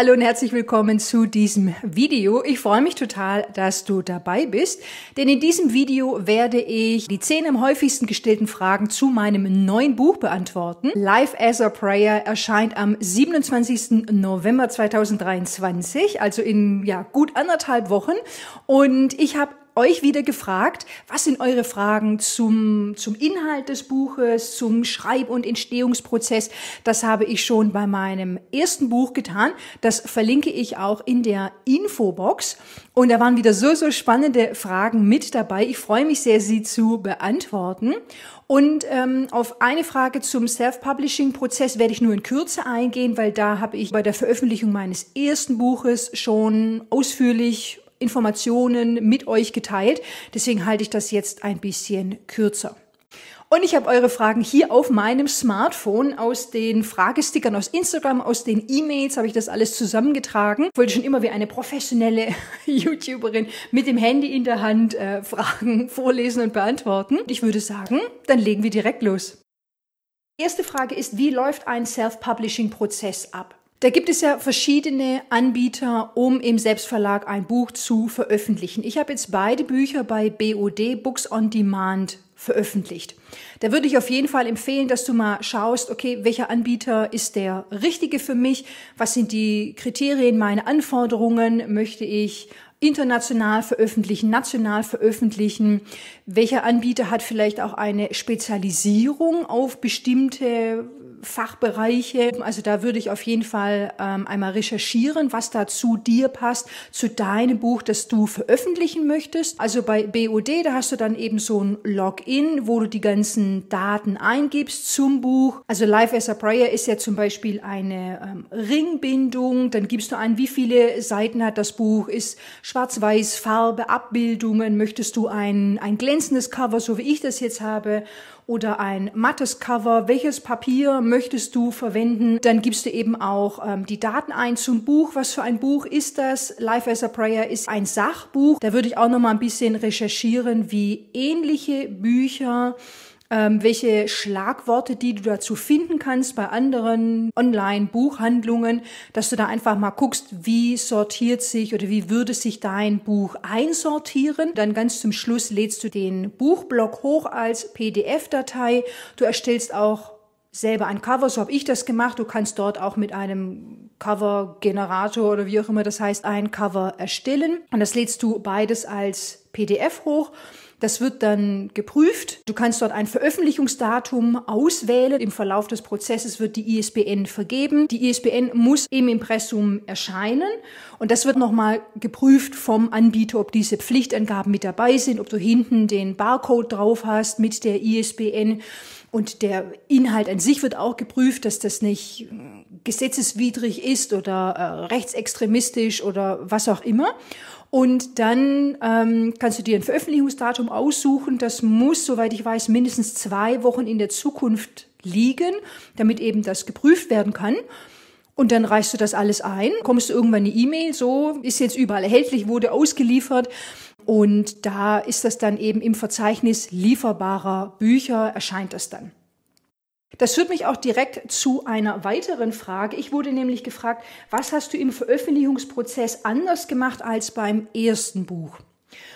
Hallo und herzlich willkommen zu diesem Video. Ich freue mich total, dass du dabei bist, denn in diesem Video werde ich die zehn am häufigsten gestellten Fragen zu meinem neuen Buch beantworten. Life as a Prayer erscheint am 27. November 2023, also in ja, gut anderthalb Wochen. Und ich habe euch wieder gefragt, was sind eure Fragen zum, zum Inhalt des Buches, zum Schreib- und Entstehungsprozess. Das habe ich schon bei meinem ersten Buch getan. Das verlinke ich auch in der Infobox. Und da waren wieder so, so spannende Fragen mit dabei. Ich freue mich sehr, sie zu beantworten. Und ähm, auf eine Frage zum Self-Publishing-Prozess werde ich nur in Kürze eingehen, weil da habe ich bei der Veröffentlichung meines ersten Buches schon ausführlich Informationen mit euch geteilt. Deswegen halte ich das jetzt ein bisschen kürzer. Und ich habe eure Fragen hier auf meinem Smartphone aus den Fragestickern aus Instagram, aus den E-Mails habe ich das alles zusammengetragen. Ich wollte schon immer wie eine professionelle YouTuberin mit dem Handy in der Hand äh, Fragen vorlesen und beantworten. Ich würde sagen, dann legen wir direkt los. Erste Frage ist, wie läuft ein Self-Publishing-Prozess ab? Da gibt es ja verschiedene Anbieter, um im Selbstverlag ein Buch zu veröffentlichen. Ich habe jetzt beide Bücher bei BOD Books on Demand veröffentlicht. Da würde ich auf jeden Fall empfehlen, dass du mal schaust, okay, welcher Anbieter ist der richtige für mich? Was sind die Kriterien, meine Anforderungen? Möchte ich international veröffentlichen, national veröffentlichen? Welcher Anbieter hat vielleicht auch eine Spezialisierung auf bestimmte Fachbereiche. Also da würde ich auf jeden Fall ähm, einmal recherchieren, was da zu dir passt, zu deinem Buch, das du veröffentlichen möchtest. Also bei BOD, da hast du dann eben so ein Login, wo du die ganzen Daten eingibst zum Buch. Also Life as a Prayer ist ja zum Beispiel eine ähm, Ringbindung. Dann gibst du ein, wie viele Seiten hat das Buch, ist schwarz-weiß, Farbe, Abbildungen. Möchtest du ein, ein glänzendes Cover, so wie ich das jetzt habe? Oder ein mattes Cover. Welches Papier möchtest du verwenden? Dann gibst du eben auch ähm, die Daten ein zum Buch. Was für ein Buch ist das? Life as a Prayer ist ein Sachbuch. Da würde ich auch noch mal ein bisschen recherchieren, wie ähnliche Bücher ähm, welche Schlagworte, die du dazu finden kannst bei anderen Online-Buchhandlungen, dass du da einfach mal guckst, wie sortiert sich oder wie würde sich dein Buch einsortieren. Dann ganz zum Schluss lädst du den Buchblock hoch als PDF-Datei. Du erstellst auch selber ein Cover, so habe ich das gemacht. Du kannst dort auch mit einem Cover-Generator oder wie auch immer das heißt, ein Cover erstellen. Und das lädst du beides als PDF hoch. Das wird dann geprüft. Du kannst dort ein Veröffentlichungsdatum auswählen. Im Verlauf des Prozesses wird die ISBN vergeben. Die ISBN muss im Impressum erscheinen und das wird nochmal geprüft vom Anbieter, ob diese Pflichtangaben mit dabei sind, ob du hinten den Barcode drauf hast mit der ISBN. Und der Inhalt an sich wird auch geprüft, dass das nicht gesetzeswidrig ist oder äh, rechtsextremistisch oder was auch immer. Und dann ähm, kannst du dir ein Veröffentlichungsdatum aussuchen. Das muss, soweit ich weiß, mindestens zwei Wochen in der Zukunft liegen, damit eben das geprüft werden kann. Und dann reichst du das alles ein, kommst du irgendwann eine E-Mail, so ist jetzt überall erhältlich, wurde ausgeliefert. Und da ist das dann eben im Verzeichnis lieferbarer Bücher, erscheint das dann. Das führt mich auch direkt zu einer weiteren Frage. Ich wurde nämlich gefragt, was hast du im Veröffentlichungsprozess anders gemacht als beim ersten Buch?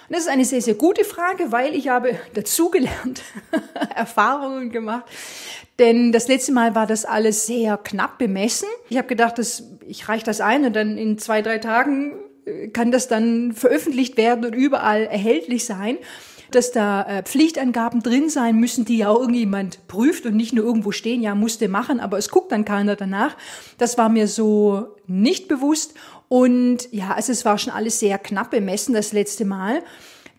Und das ist eine sehr, sehr gute Frage, weil ich habe dazugelernt, Erfahrungen gemacht. Denn das letzte Mal war das alles sehr knapp bemessen. Ich habe gedacht, dass ich reiche das ein und dann in zwei, drei Tagen äh, kann das dann veröffentlicht werden und überall erhältlich sein dass da äh, Pflichtangaben drin sein müssen, die ja auch irgendjemand prüft und nicht nur irgendwo stehen, ja, musste machen, aber es guckt dann keiner danach. Das war mir so nicht bewusst. Und ja, also es war schon alles sehr knapp bemessen das letzte Mal.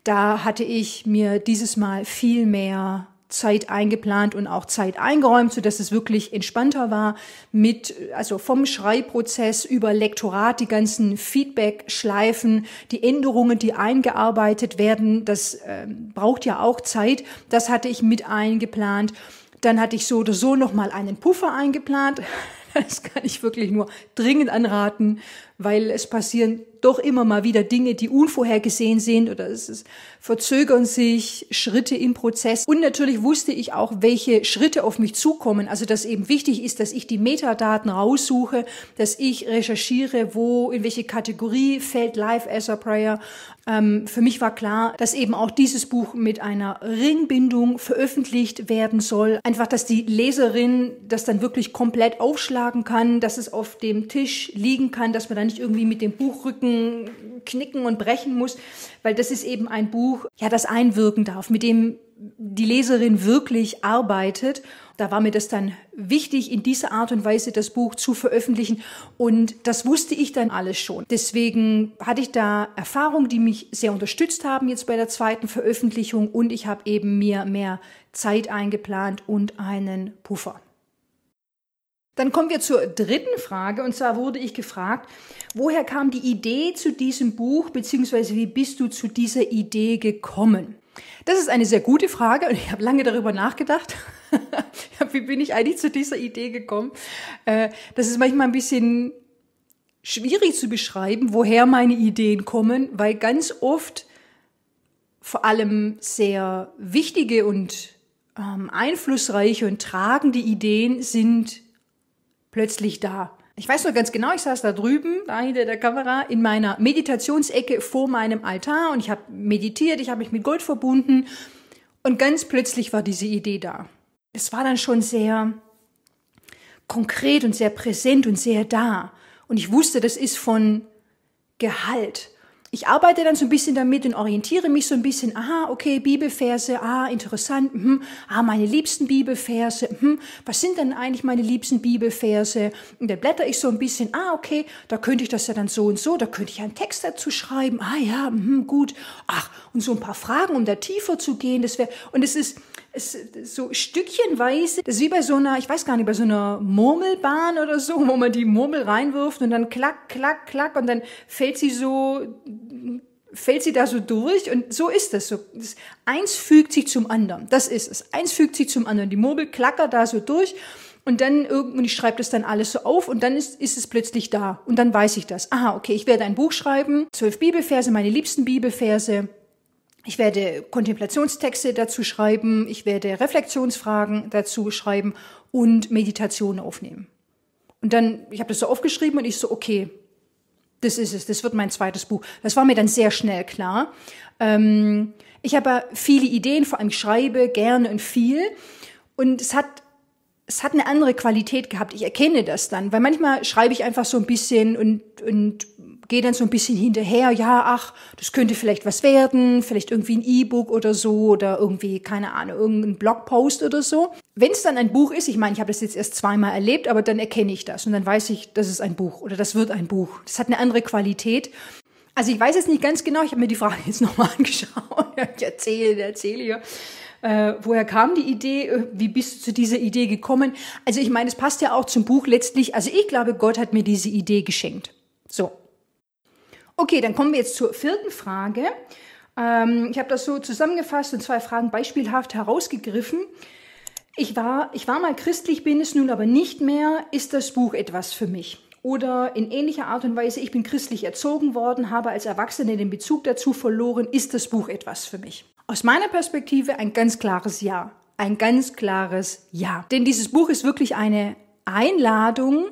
Da hatte ich mir dieses Mal viel mehr Zeit eingeplant und auch Zeit eingeräumt, so dass es wirklich entspannter war mit, also vom Schreibprozess über Lektorat, die ganzen Feedback-Schleifen, die Änderungen, die eingearbeitet werden, das äh, braucht ja auch Zeit. Das hatte ich mit eingeplant. Dann hatte ich so oder so nochmal einen Puffer eingeplant. Das kann ich wirklich nur dringend anraten, weil es passieren doch immer mal wieder Dinge, die unvorhergesehen sind oder es ist, verzögern sich Schritte im Prozess. Und natürlich wusste ich auch, welche Schritte auf mich zukommen. Also, dass eben wichtig ist, dass ich die Metadaten raussuche, dass ich recherchiere, wo, in welche Kategorie fällt Live as a Prayer. Ähm, für mich war klar, dass eben auch dieses Buch mit einer Ringbindung veröffentlicht werden soll. Einfach, dass die Leserin das dann wirklich komplett aufschlagen kann, dass es auf dem Tisch liegen kann, dass man da nicht irgendwie mit dem Buchrücken knicken und brechen muss, weil das ist eben ein Buch, ja, das einwirken darf, mit dem die Leserin wirklich arbeitet. Da war mir das dann wichtig, in dieser Art und Weise das Buch zu veröffentlichen. Und das wusste ich dann alles schon. Deswegen hatte ich da Erfahrungen, die mich sehr unterstützt haben jetzt bei der zweiten Veröffentlichung. Und ich habe eben mir mehr Zeit eingeplant und einen Puffer. Dann kommen wir zur dritten Frage. Und zwar wurde ich gefragt, woher kam die Idee zu diesem Buch, beziehungsweise wie bist du zu dieser Idee gekommen? Das ist eine sehr gute Frage und ich habe lange darüber nachgedacht. wie bin ich eigentlich zu dieser Idee gekommen? Äh, das ist manchmal ein bisschen schwierig zu beschreiben, woher meine Ideen kommen, weil ganz oft vor allem sehr wichtige und ähm, einflussreiche und tragende Ideen sind plötzlich da. Ich weiß noch ganz genau, ich saß da drüben, da hinter der Kamera, in meiner Meditationsecke vor meinem Altar und ich habe meditiert, ich habe mich mit Gold verbunden und ganz plötzlich war diese Idee da. Es war dann schon sehr konkret und sehr präsent und sehr da. Und ich wusste, das ist von Gehalt ich arbeite dann so ein bisschen damit und orientiere mich so ein bisschen, aha, okay, Bibelverse, ah, interessant, hm, ah, meine liebsten Bibelverse, hm, was sind denn eigentlich meine liebsten Bibelverse? Und dann blätter ich so ein bisschen, ah, okay, da könnte ich das ja dann so und so, da könnte ich einen Text dazu schreiben, ah ja, hm, gut, ach, und so ein paar Fragen, um da tiefer zu gehen, das wäre, und es ist, es, so stückchenweise, das ist wie bei so einer, ich weiß gar nicht, bei so einer Murmelbahn oder so, wo man die Murmel reinwirft und dann klack, klack, klack und dann fällt sie so, fällt sie da so durch und so ist das. So, das eins fügt sich zum anderen. Das ist es. Eins fügt sich zum anderen. Die Murmel klackert da so durch und dann irgendwann, ich schreibe das dann alles so auf und dann ist, ist es plötzlich da. Und dann weiß ich das. Aha, okay, ich werde ein Buch schreiben, zwölf Bibelverse, meine liebsten Bibelverse ich werde Kontemplationstexte dazu schreiben, ich werde Reflexionsfragen dazu schreiben und Meditationen aufnehmen. Und dann, ich habe das so aufgeschrieben und ich so, okay, das ist es, das wird mein zweites Buch. Das war mir dann sehr schnell klar. Ähm, ich habe viele Ideen, vor allem schreibe gerne und viel. Und es hat es hat eine andere Qualität gehabt. Ich erkenne das dann, weil manchmal schreibe ich einfach so ein bisschen und, und gehe dann so ein bisschen hinterher, ja, ach, das könnte vielleicht was werden, vielleicht irgendwie ein E-Book oder so oder irgendwie, keine Ahnung, irgendein Blogpost oder so. Wenn es dann ein Buch ist, ich meine, ich habe das jetzt erst zweimal erlebt, aber dann erkenne ich das und dann weiß ich, das ist ein Buch oder das wird ein Buch. Das hat eine andere Qualität. Also ich weiß jetzt nicht ganz genau, ich habe mir die Frage jetzt nochmal angeschaut. Ich erzähle, erzähle hier. Äh, woher kam die Idee? Äh, wie bist du zu dieser Idee gekommen? Also ich meine, es passt ja auch zum Buch letztlich. Also ich glaube, Gott hat mir diese Idee geschenkt. So. Okay, dann kommen wir jetzt zur vierten Frage. Ähm, ich habe das so zusammengefasst und zwei Fragen beispielhaft herausgegriffen. Ich war, ich war mal christlich, bin es nun aber nicht mehr. Ist das Buch etwas für mich? Oder in ähnlicher Art und Weise, ich bin christlich erzogen worden, habe als Erwachsene den Bezug dazu verloren. Ist das Buch etwas für mich? Aus meiner Perspektive ein ganz klares Ja. Ein ganz klares Ja. Denn dieses Buch ist wirklich eine Einladung,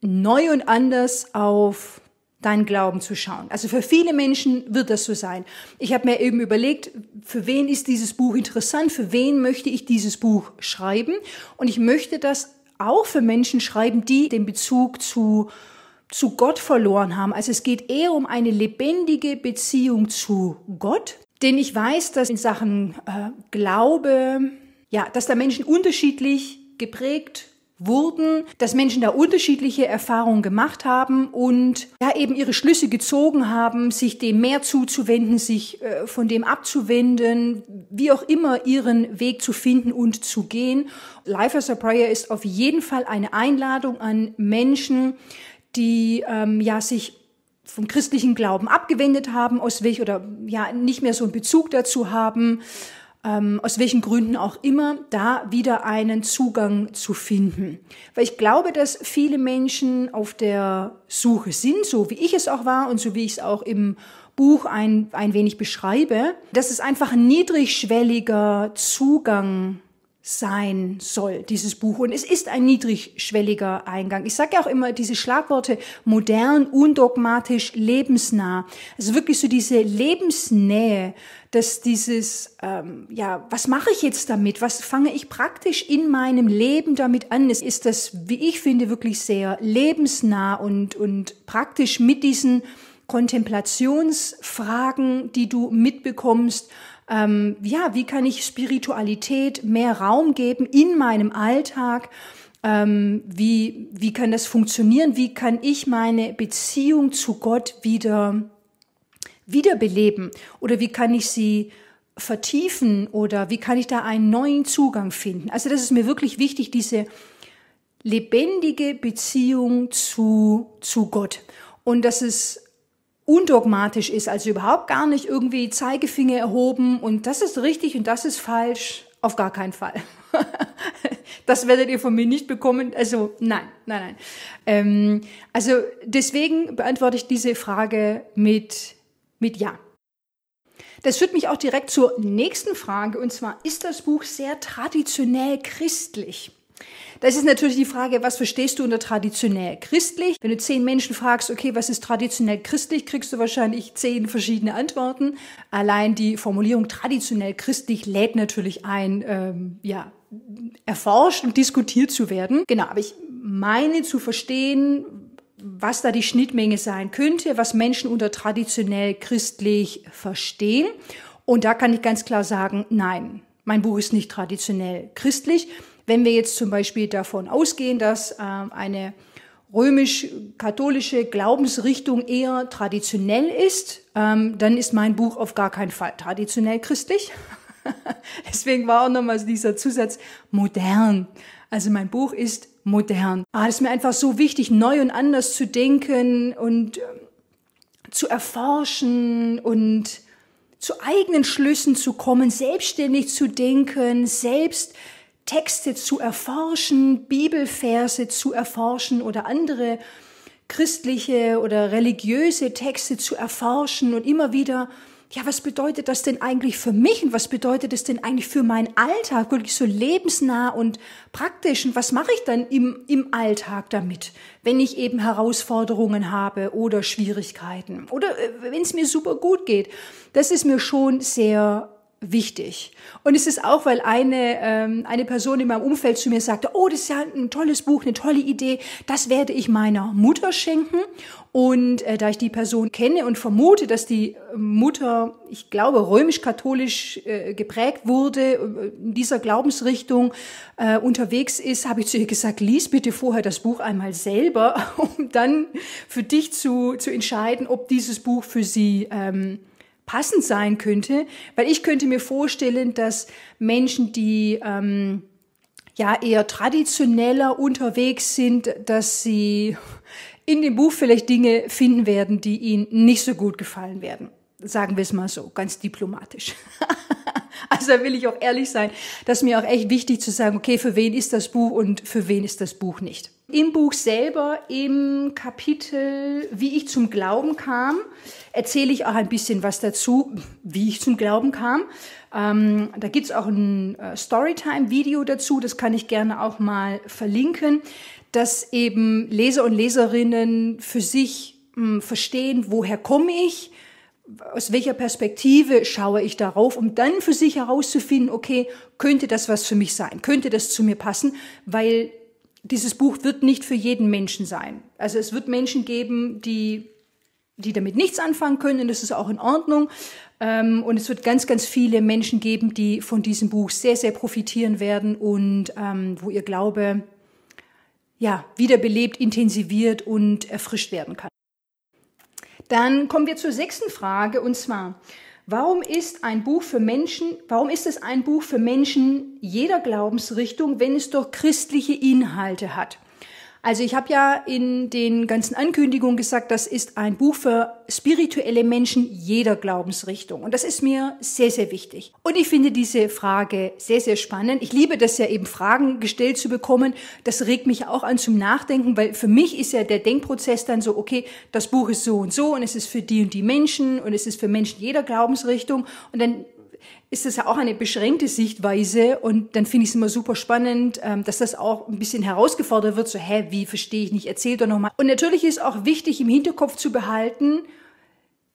neu und anders auf deinen Glauben zu schauen. Also für viele Menschen wird das so sein. Ich habe mir eben überlegt, für wen ist dieses Buch interessant, für wen möchte ich dieses Buch schreiben und ich möchte das auch für Menschen schreiben, die den Bezug zu zu Gott verloren haben. Also es geht eher um eine lebendige Beziehung zu Gott denn ich weiß, dass in Sachen äh, Glaube, ja, dass da Menschen unterschiedlich geprägt wurden, dass Menschen da unterschiedliche Erfahrungen gemacht haben und ja eben ihre Schlüsse gezogen haben, sich dem mehr zuzuwenden, sich äh, von dem abzuwenden, wie auch immer ihren Weg zu finden und zu gehen. Life as a Prayer ist auf jeden Fall eine Einladung an Menschen, die ähm, ja sich vom christlichen Glauben abgewendet haben, aus welch oder ja nicht mehr so einen Bezug dazu haben, ähm, aus welchen Gründen auch immer, da wieder einen Zugang zu finden. Weil ich glaube, dass viele Menschen auf der Suche sind, so wie ich es auch war und so wie ich es auch im Buch ein, ein wenig beschreibe, dass es einfach ein niedrigschwelliger Zugang sein soll, dieses Buch. Und es ist ein niedrigschwelliger Eingang. Ich sage ja auch immer diese Schlagworte modern, undogmatisch, lebensnah. Also wirklich so diese Lebensnähe, dass dieses, ähm, ja, was mache ich jetzt damit? Was fange ich praktisch in meinem Leben damit an? Es ist das, wie ich finde, wirklich sehr lebensnah und, und praktisch mit diesen Kontemplationsfragen, die du mitbekommst, ähm, ja, wie kann ich Spiritualität mehr Raum geben in meinem Alltag? Ähm, wie, wie kann das funktionieren? Wie kann ich meine Beziehung zu Gott wieder, wiederbeleben? Oder wie kann ich sie vertiefen? Oder wie kann ich da einen neuen Zugang finden? Also das ist mir wirklich wichtig, diese lebendige Beziehung zu, zu Gott. Und das ist undogmatisch ist, also überhaupt gar nicht irgendwie Zeigefinger erhoben und das ist richtig und das ist falsch, auf gar keinen Fall. das werdet ihr von mir nicht bekommen. Also nein, nein, nein. Ähm, also deswegen beantworte ich diese Frage mit, mit Ja. Das führt mich auch direkt zur nächsten Frage und zwar, ist das Buch sehr traditionell christlich? Das ist natürlich die Frage, was verstehst du unter traditionell christlich? Wenn du zehn Menschen fragst, okay, was ist traditionell christlich, kriegst du wahrscheinlich zehn verschiedene Antworten. Allein die Formulierung traditionell christlich lädt natürlich ein, ähm, ja, erforscht und diskutiert zu werden. Genau, aber ich meine zu verstehen, was da die Schnittmenge sein könnte, was Menschen unter traditionell christlich verstehen. Und da kann ich ganz klar sagen, nein, mein Buch ist nicht traditionell christlich. Wenn wir jetzt zum Beispiel davon ausgehen, dass äh, eine römisch-katholische Glaubensrichtung eher traditionell ist, ähm, dann ist mein Buch auf gar keinen Fall traditionell christlich. Deswegen war auch nochmal dieser Zusatz modern. Also mein Buch ist modern. Ah, es ist mir einfach so wichtig, neu und anders zu denken und äh, zu erforschen und zu eigenen Schlüssen zu kommen, selbstständig zu denken, selbst Texte zu erforschen, Bibelverse zu erforschen oder andere christliche oder religiöse Texte zu erforschen und immer wieder, ja, was bedeutet das denn eigentlich für mich und was bedeutet das denn eigentlich für meinen Alltag, wirklich so lebensnah und praktisch. Und was mache ich dann im, im Alltag damit, wenn ich eben Herausforderungen habe oder Schwierigkeiten? Oder äh, wenn es mir super gut geht. Das ist mir schon sehr wichtig. Und es ist auch, weil eine, ähm, eine Person in meinem Umfeld zu mir sagte, oh, das ist ja ein tolles Buch, eine tolle Idee, das werde ich meiner Mutter schenken. Und äh, da ich die Person kenne und vermute, dass die Mutter, ich glaube, römisch-katholisch äh, geprägt wurde, äh, in dieser Glaubensrichtung äh, unterwegs ist, habe ich zu ihr gesagt, lies bitte vorher das Buch einmal selber, um dann für dich zu, zu entscheiden, ob dieses Buch für sie ähm, passend sein könnte, weil ich könnte mir vorstellen, dass Menschen, die ähm, ja eher traditioneller unterwegs sind, dass sie in dem Buch vielleicht Dinge finden werden, die ihnen nicht so gut gefallen werden. Sagen wir es mal so, ganz diplomatisch. also da will ich auch ehrlich sein, das ist mir auch echt wichtig zu sagen, okay, für wen ist das Buch und für wen ist das Buch nicht. Im Buch selber, im Kapitel, wie ich zum Glauben kam, erzähle ich auch ein bisschen was dazu, wie ich zum Glauben kam. Ähm, da gibt's auch ein äh, Storytime-Video dazu, das kann ich gerne auch mal verlinken, dass eben Leser und Leserinnen für sich mh, hm, verstehen, woher komme ich, aus welcher Perspektive schaue ich darauf, um dann für sich herauszufinden, okay, könnte das was für mich sein? Könnte das zu mir passen? Weil dieses Buch wird nicht für jeden Menschen sein. Also es wird Menschen geben, die, die damit nichts anfangen können, und das ist auch in Ordnung. Ähm, und es wird ganz, ganz viele Menschen geben, die von diesem Buch sehr, sehr profitieren werden und ähm, wo ihr Glaube ja, wiederbelebt, intensiviert und erfrischt werden kann. Dann kommen wir zur sechsten Frage und zwar, Warum ist ein Buch für Menschen, warum ist es ein Buch für Menschen jeder Glaubensrichtung, wenn es doch christliche Inhalte hat? Also ich habe ja in den ganzen Ankündigungen gesagt, das ist ein Buch für spirituelle Menschen jeder Glaubensrichtung. Und das ist mir sehr, sehr wichtig. Und ich finde diese Frage sehr, sehr spannend. Ich liebe das ja eben, Fragen gestellt zu bekommen. Das regt mich auch an zum Nachdenken, weil für mich ist ja der Denkprozess dann so, okay, das Buch ist so und so und es ist für die und die Menschen und es ist für Menschen jeder Glaubensrichtung. Und dann ist das ja auch eine beschränkte Sichtweise und dann finde ich es immer super spannend, ähm, dass das auch ein bisschen herausgefordert wird, so, hä, wie verstehe ich nicht, erzähl doch nochmal. Und natürlich ist auch wichtig im Hinterkopf zu behalten,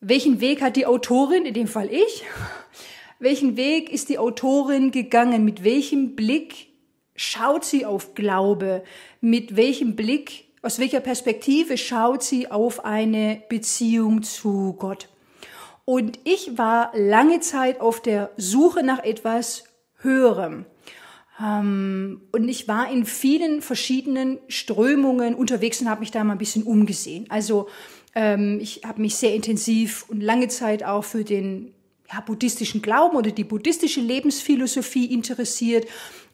welchen Weg hat die Autorin, in dem Fall ich, welchen Weg ist die Autorin gegangen, mit welchem Blick schaut sie auf Glaube, mit welchem Blick, aus welcher Perspektive schaut sie auf eine Beziehung zu Gott. Und ich war lange Zeit auf der Suche nach etwas Höherem. Ähm, und ich war in vielen verschiedenen Strömungen unterwegs und habe mich da mal ein bisschen umgesehen. Also ähm, ich habe mich sehr intensiv und lange Zeit auch für den ja, buddhistischen Glauben oder die buddhistische Lebensphilosophie interessiert,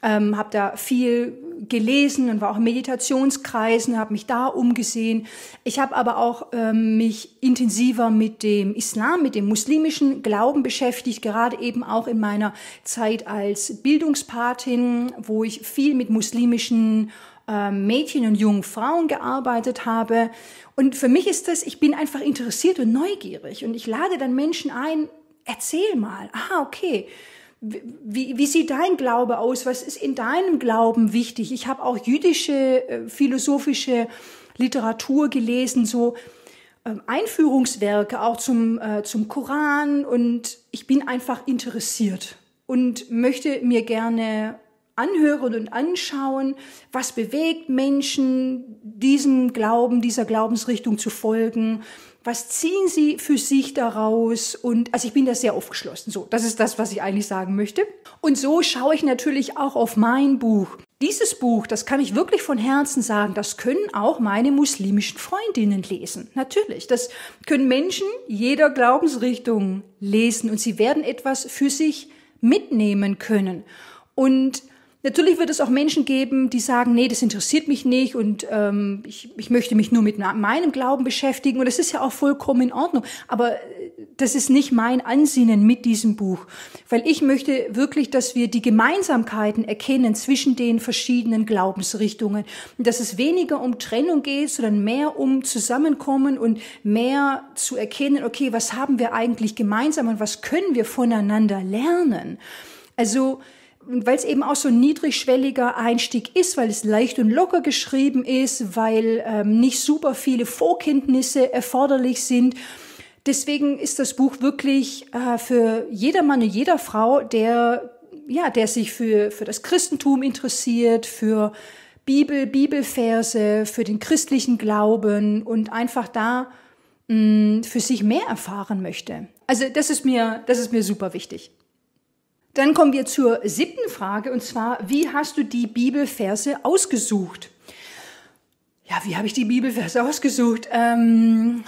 ähm, habe da viel gelesen und war auch in Meditationskreisen, habe mich da umgesehen. Ich habe aber auch ähm, mich intensiver mit dem Islam, mit dem muslimischen Glauben beschäftigt, gerade eben auch in meiner Zeit als Bildungspatin, wo ich viel mit muslimischen ähm, Mädchen und jungen Frauen gearbeitet habe. Und für mich ist das, ich bin einfach interessiert und neugierig und ich lade dann Menschen ein, erzähl mal, aha, okay, wie, wie sieht dein Glaube aus? Was ist in deinem Glauben wichtig? Ich habe auch jüdische äh, philosophische Literatur gelesen, so äh, Einführungswerke auch zum, äh, zum Koran und ich bin einfach interessiert und möchte mir gerne anhören und anschauen, was bewegt Menschen, diesem Glauben, dieser Glaubensrichtung zu folgen, was ziehen Sie für sich daraus? Und also ich bin da sehr aufgeschlossen. So, das ist das, was ich eigentlich sagen möchte. Und so schaue ich natürlich auch auf mein Buch. Dieses Buch, das kann ich wirklich von Herzen sagen, das können auch meine muslimischen Freundinnen lesen. Natürlich, das können Menschen jeder Glaubensrichtung lesen und sie werden etwas für sich mitnehmen können. Und Natürlich wird es auch Menschen geben, die sagen, nee, das interessiert mich nicht und ähm, ich, ich möchte mich nur mit meinem Glauben beschäftigen und das ist ja auch vollkommen in Ordnung. Aber äh, das ist nicht mein Ansinnen mit diesem Buch, weil ich möchte wirklich, dass wir die Gemeinsamkeiten erkennen zwischen den verschiedenen Glaubensrichtungen und dass es weniger um Trennung geht, sondern mehr um Zusammenkommen und mehr zu erkennen, okay, was haben wir eigentlich gemeinsam und was können wir voneinander lernen. Also weil es eben auch so ein niedrigschwelliger Einstieg ist, weil es leicht und locker geschrieben ist, weil ähm, nicht super viele Vorkenntnisse erforderlich sind. Deswegen ist das Buch wirklich äh, für jedermann und jeder Frau, der ja, der sich für für das Christentum interessiert, für Bibel, Bibelverse, für den christlichen Glauben und einfach da mh, mm, für sich mehr erfahren möchte. Also das ist mir das ist mir super wichtig. Dann kommen wir zur siebten Frage und zwar, wie hast du die Bibelverse ausgesucht? Ja, wie habe ich die Bibelverse ausgesucht? Ähm,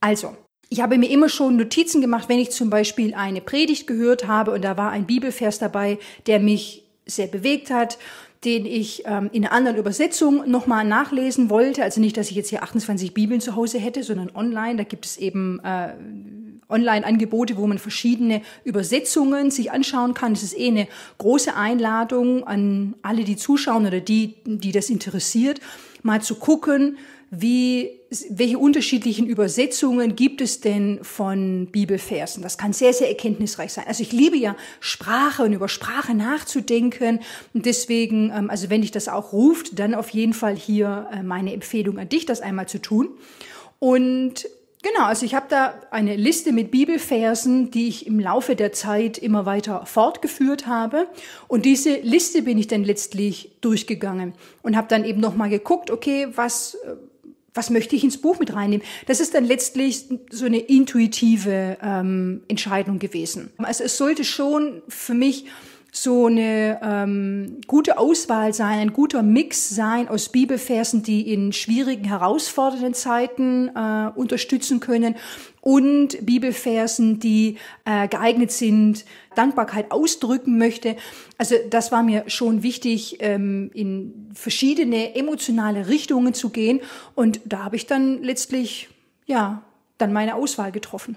also, ich habe mir immer schon Notizen gemacht, wenn ich zum Beispiel eine Predigt gehört habe und da war ein Bibelvers dabei, der mich sehr bewegt hat, den ich ähm, in einer anderen Übersetzung nochmal nachlesen wollte. Also nicht, dass ich jetzt hier 28 Bibeln zu Hause hätte, sondern online. Da gibt es eben äh, Online-Angebote, wo man verschiedene Übersetzungen sich anschauen kann. Es ist eh eine große Einladung an alle, die zuschauen oder die, die das interessiert, mal zu gucken, wie, welche unterschiedlichen Übersetzungen gibt es denn von Bibelversen? Das kann sehr, sehr erkenntnisreich sein. Also ich liebe ja Sprache und über Sprache nachzudenken. Und deswegen, ähm, also wenn dich das auch ruft, dann auf jeden Fall hier äh, meine Empfehlung an dich, das einmal zu tun. Und Genau, also ich habe da eine Liste mit Bibelversen, die ich im Laufe der Zeit immer weiter fortgeführt habe. Und diese Liste bin ich dann letztlich durchgegangen und habe dann eben nochmal geguckt, okay, was, äh, was möchte ich ins Buch mit reinnehmen? Das ist dann letztlich so eine intuitive ähm, Entscheidung gewesen. Also es sollte schon für mich so eine ähm, gute Auswahl sein, ein guter Mix sein aus Bibelversen, die in schwierigen, herausfordernden Zeiten äh, unterstützen können und Bibelversen, die äh, geeignet sind, Dankbarkeit ausdrücken möchte. Also das war mir schon wichtig, ähm, in verschiedene emotionale Richtungen zu gehen. Und da habe ich dann letztlich, ja, dann meine Auswahl getroffen.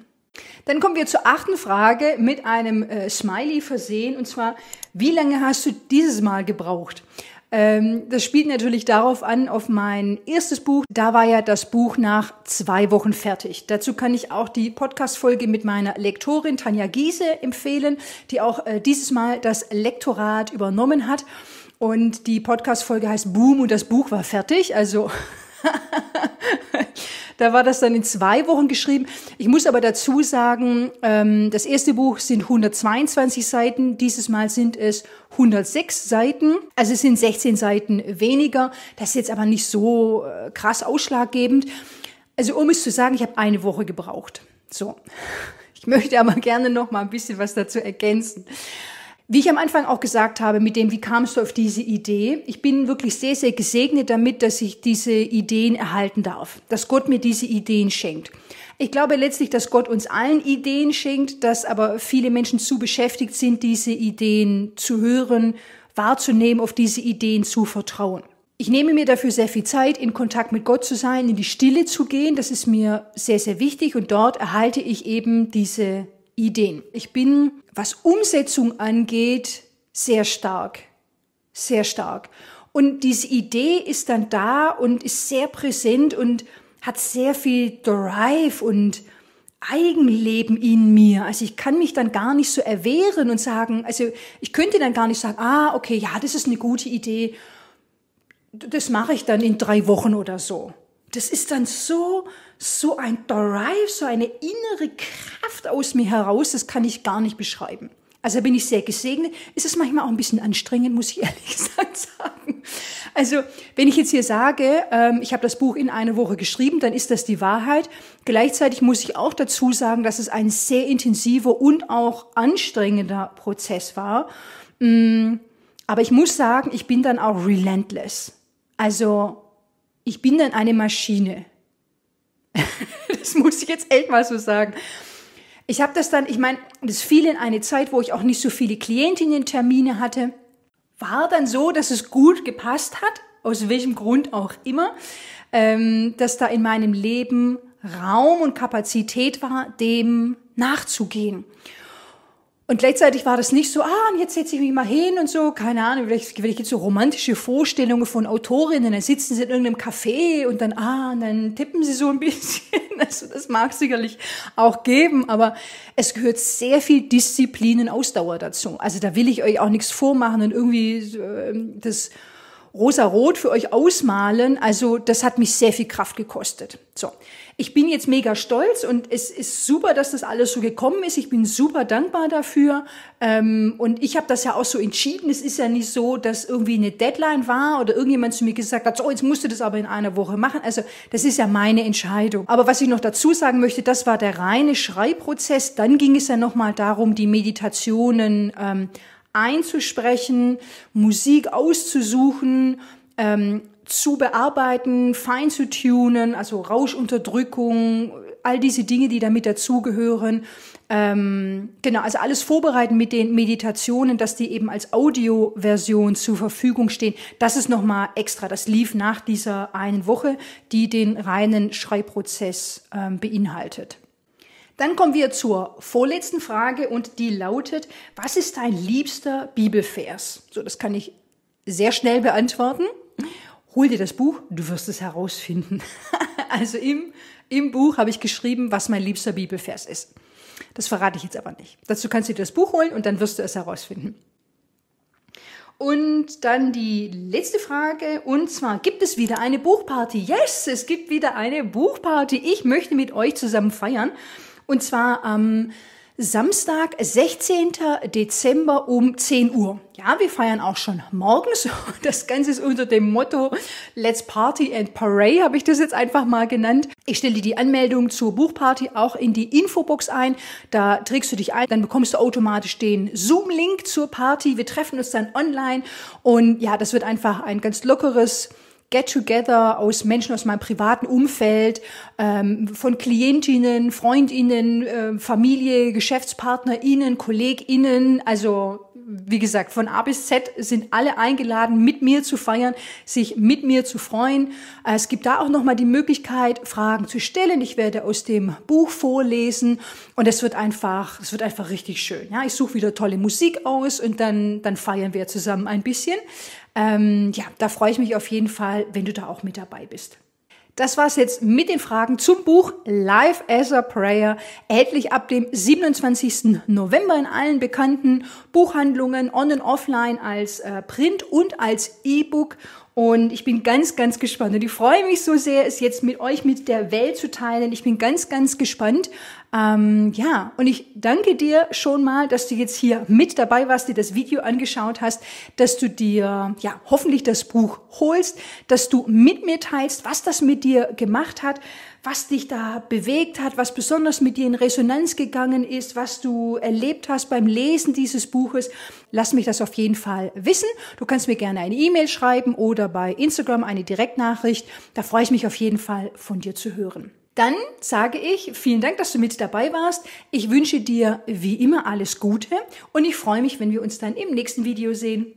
Dann kommen wir zur achten Frage mit einem äh, Smiley versehen. Und zwar, wie lange hast du dieses Mal gebraucht? Ähm, das spielt natürlich darauf an, auf mein erstes Buch. Da war ja das Buch nach zwei Wochen fertig. Dazu kann ich auch die Podcast-Folge mit meiner Lektorin Tanja Giese empfehlen, die auch äh, dieses Mal das Lektorat übernommen hat. Und die Podcast-Folge heißt Boom und das Buch war fertig. Also Da war das dann in zwei Wochen geschrieben. Ich muss aber dazu sagen, ähm, das erste Buch sind 122 Seiten, dieses Mal sind es 106 Seiten. Also es sind 16 Seiten weniger. Das ist jetzt aber nicht so äh, krass ausschlaggebend. Also um es zu sagen, ich habe eine Woche gebraucht. So. Ich möchte aber gerne noch mal ein bisschen was dazu ergänzen. Wie ich am Anfang auch gesagt habe, mit dem, wie kamst du auf diese Idee? Ich bin wirklich sehr, sehr gesegnet damit, dass ich diese Ideen erhalten darf, dass Gott mir diese Ideen schenkt. Ich glaube letztlich, dass Gott uns allen Ideen schenkt, dass aber viele Menschen zu beschäftigt sind, diese Ideen zu hören, wahrzunehmen, auf diese Ideen zu vertrauen. Ich nehme mir dafür sehr viel Zeit, in Kontakt mit Gott zu sein, in die Stille zu gehen. Das ist mir sehr, sehr wichtig und dort erhalte ich eben diese Ideen. Ich bin, was Umsetzung angeht, sehr stark. Sehr stark. Und diese Idee ist dann da und ist sehr präsent und hat sehr viel Drive und Eigenleben in mir. Also ich kann mich dann gar nicht so erwehren und sagen, also ich könnte dann gar nicht sagen, ah, okay, ja, das ist eine gute Idee. Das mache ich dann in drei Wochen oder so. Das ist dann so, so ein Drive, so eine innere Kraft aus mir heraus, das kann ich gar nicht beschreiben. Also bin ich sehr gesegnet. Ist es manchmal auch ein bisschen anstrengend, muss ich ehrlich gesagt sagen. Also wenn ich jetzt hier sage, ähm, ich habe das Buch in einer Woche geschrieben, dann ist das die Wahrheit. Gleichzeitig muss ich auch dazu sagen, dass es ein sehr intensiver und auch anstrengender Prozess war. Mm, aber ich muss sagen, ich bin dann auch relentless. Also ich bin dann eine Maschine. das muss ich jetzt echt mal so sagen. Ich habe das dann, ich meine, das fiel in eine Zeit, wo ich auch nicht so viele Klientinnen-Termine hatte. War dann so, dass es gut gepasst hat, aus welchem Grund auch immer, ähm, dass da in meinem Leben Raum und Kapazität war, dem nachzugehen. Und gleichzeitig war das nicht so, ah, und jetzt setze ich mich mal hin und so, keine Ahnung, vielleicht, vielleicht jetzt so romantische Vorstellungen von Autorinnen, dann sitzen sie in irgendeinem Café und dann, ah, und dann tippen sie so ein bisschen. Also das mag sicherlich auch geben, aber es gehört sehr viel Disziplin und Ausdauer dazu. Also da will ich euch auch nichts vormachen und irgendwie äh, das rosa-rot für euch ausmalen. Also das hat mich sehr viel Kraft gekostet. So, ich bin jetzt mega stolz und es ist super, dass das alles so gekommen ist. Ich bin super dankbar dafür. Ähm, und ich habe das ja auch so entschieden. Es ist ja nicht so, dass irgendwie eine Deadline war oder irgendjemand zu mir gesagt hat, so, jetzt musst du das aber in einer Woche machen. Also das ist ja meine Entscheidung. Aber was ich noch dazu sagen möchte, das war der reine Schreibprozess. Dann ging es ja nochmal darum, die Meditationen ähm, einzusprechen, Musik auszusuchen, ähm, zu bearbeiten, fein zu tunen, also Rauschunterdrückung, all diese Dinge, die damit dazugehören. Ähm, genau, also alles vorbereiten mit den Meditationen, dass die eben als Audioversion zur Verfügung stehen. Das ist nochmal extra. Das lief nach dieser einen Woche, die den reinen Schreibprozess ähm, beinhaltet. Dann kommen wir zur vorletzten Frage und die lautet, was ist dein liebster Bibelvers? So, das kann ich sehr schnell beantworten. Hol dir das Buch, du wirst es herausfinden. also im, im Buch habe ich geschrieben, was mein liebster Bibelvers ist. Das verrate ich jetzt aber nicht. Dazu kannst du dir das Buch holen und dann wirst du es herausfinden. Und dann die letzte Frage, und zwar, gibt es wieder eine Buchparty? Yes, es gibt wieder eine Buchparty. Ich möchte mit euch zusammen feiern. Und zwar am Samstag, 16. Dezember um 10 Uhr. Ja, wir feiern auch schon morgens. Das Ganze ist unter dem Motto Let's Party and Parade, habe ich das jetzt einfach mal genannt. Ich stelle die Anmeldung zur Buchparty auch in die Infobox ein. Da trägst du dich ein, dann bekommst du automatisch den Zoom-Link zur Party. Wir treffen uns dann online und ja, das wird einfach ein ganz lockeres Get-Together aus Menschen aus meinem privaten Umfeld, ähm, von Klientinnen, Freundinnen, äh, Familie, GeschäftspartnerInnen, KollegInnen, also wie gesagt, von A bis Z sind alle eingeladen, mit mir zu feiern, sich mit mir zu freuen. Äh, es gibt da auch nochmal die Möglichkeit, Fragen zu stellen. Ich werde aus dem Buch vorlesen und es wird einfach, es wird einfach richtig schön. Ja, ich suche wieder tolle Musik aus und dann, dann feiern wir zusammen ein bisschen. Ähm, ja, da freue ich mich auf jeden Fall, wenn du da auch mit dabei bist. Das war's jetzt mit den Fragen zum Buch Life as a Prayer, erhältlich ab dem 27. November in allen bekannten Buchhandlungen on und offline als äh, Print und als E-Book und ich bin ganz, ganz gespannt. Und ich freue mich so sehr, es jetzt mit euch, mit der Welt zu teilen. Ich bin ganz, ganz gespannt. Ähm, ja, und ich danke dir schon mal, dass du jetzt hier mit dabei warst, dir das Video angeschaut hast, dass du dir ja hoffentlich das Buch holst, dass du mit mir teilst, was das mit dir gemacht hat, was dich da bewegt hat, was besonders mit dir in Resonanz gegangen ist, was du erlebt hast beim Lesen dieses Buches. Lass mich das auf jeden Fall wissen. Du kannst mir gerne eine E-Mail schreiben oder bei Instagram eine Direktnachricht. Da freue ich mich auf jeden Fall von dir zu hören. Dann sage ich vielen Dank, dass du mit dabei warst. Ich wünsche dir wie immer alles Gute und ich freue mich, wenn wir uns dann im nächsten Video sehen.